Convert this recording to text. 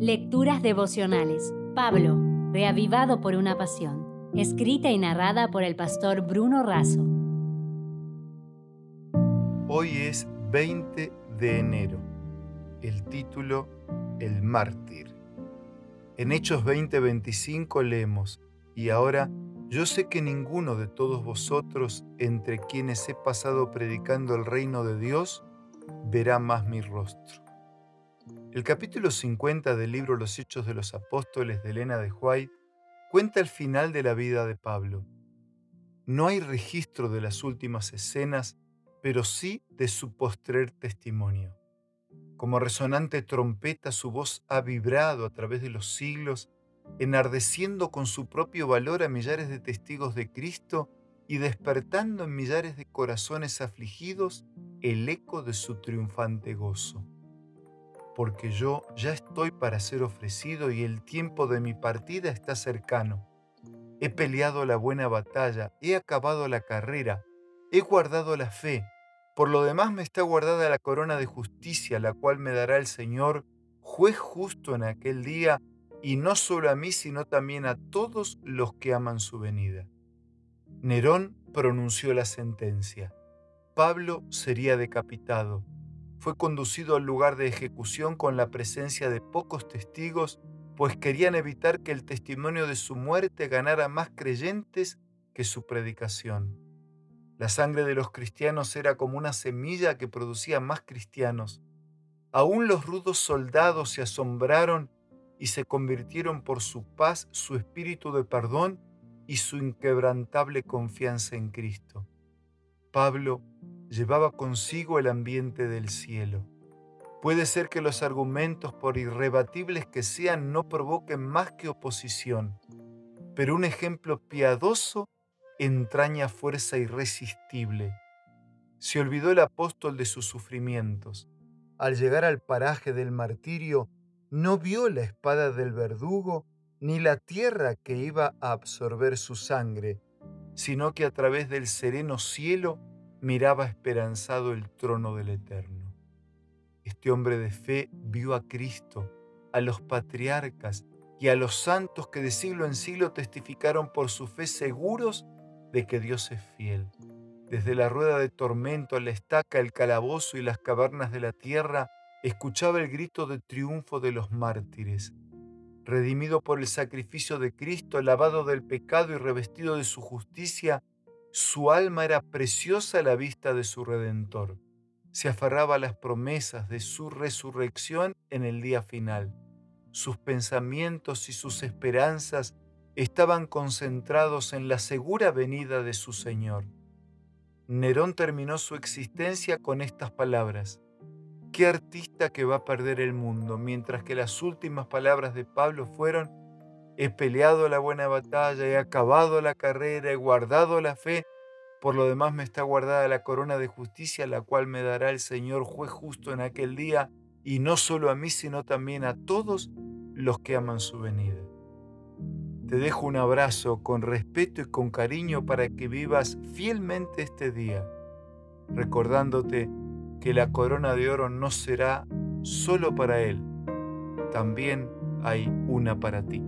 Lecturas devocionales. Pablo, reavivado por una pasión. Escrita y narrada por el pastor Bruno Razo. Hoy es 20 de enero. El título El mártir. En Hechos 20:25 leemos, y ahora yo sé que ninguno de todos vosotros entre quienes he pasado predicando el reino de Dios verá más mi rostro. El capítulo 50 del libro Los Hechos de los Apóstoles de Elena de Huay cuenta el final de la vida de Pablo. No hay registro de las últimas escenas, pero sí de su postrer testimonio. Como resonante trompeta su voz ha vibrado a través de los siglos, enardeciendo con su propio valor a millares de testigos de Cristo y despertando en millares de corazones afligidos el eco de su triunfante gozo porque yo ya estoy para ser ofrecido y el tiempo de mi partida está cercano. He peleado la buena batalla, he acabado la carrera, he guardado la fe. Por lo demás me está guardada la corona de justicia, la cual me dará el Señor, juez justo en aquel día, y no solo a mí, sino también a todos los que aman su venida. Nerón pronunció la sentencia. Pablo sería decapitado fue conducido al lugar de ejecución con la presencia de pocos testigos, pues querían evitar que el testimonio de su muerte ganara más creyentes que su predicación. La sangre de los cristianos era como una semilla que producía más cristianos. Aún los rudos soldados se asombraron y se convirtieron por su paz, su espíritu de perdón y su inquebrantable confianza en Cristo. Pablo llevaba consigo el ambiente del cielo. Puede ser que los argumentos, por irrebatibles que sean, no provoquen más que oposición, pero un ejemplo piadoso entraña fuerza irresistible. Se olvidó el apóstol de sus sufrimientos. Al llegar al paraje del martirio, no vio la espada del verdugo ni la tierra que iba a absorber su sangre, sino que a través del sereno cielo miraba esperanzado el trono del Eterno. Este hombre de fe vio a Cristo, a los patriarcas y a los santos que de siglo en siglo testificaron por su fe seguros de que Dios es fiel. Desde la rueda de tormento, la estaca, el calabozo y las cavernas de la tierra, escuchaba el grito de triunfo de los mártires. Redimido por el sacrificio de Cristo, lavado del pecado y revestido de su justicia, su alma era preciosa a la vista de su Redentor. Se aferraba a las promesas de su resurrección en el día final. Sus pensamientos y sus esperanzas estaban concentrados en la segura venida de su Señor. Nerón terminó su existencia con estas palabras. ¿Qué artista que va a perder el mundo? Mientras que las últimas palabras de Pablo fueron, he peleado la buena batalla, he acabado la carrera, he guardado la fe, por lo demás me está guardada la corona de justicia, la cual me dará el Señor juez justo en aquel día, y no solo a mí, sino también a todos los que aman su venida. Te dejo un abrazo con respeto y con cariño para que vivas fielmente este día, recordándote que la corona de oro no será solo para Él, también hay una para ti.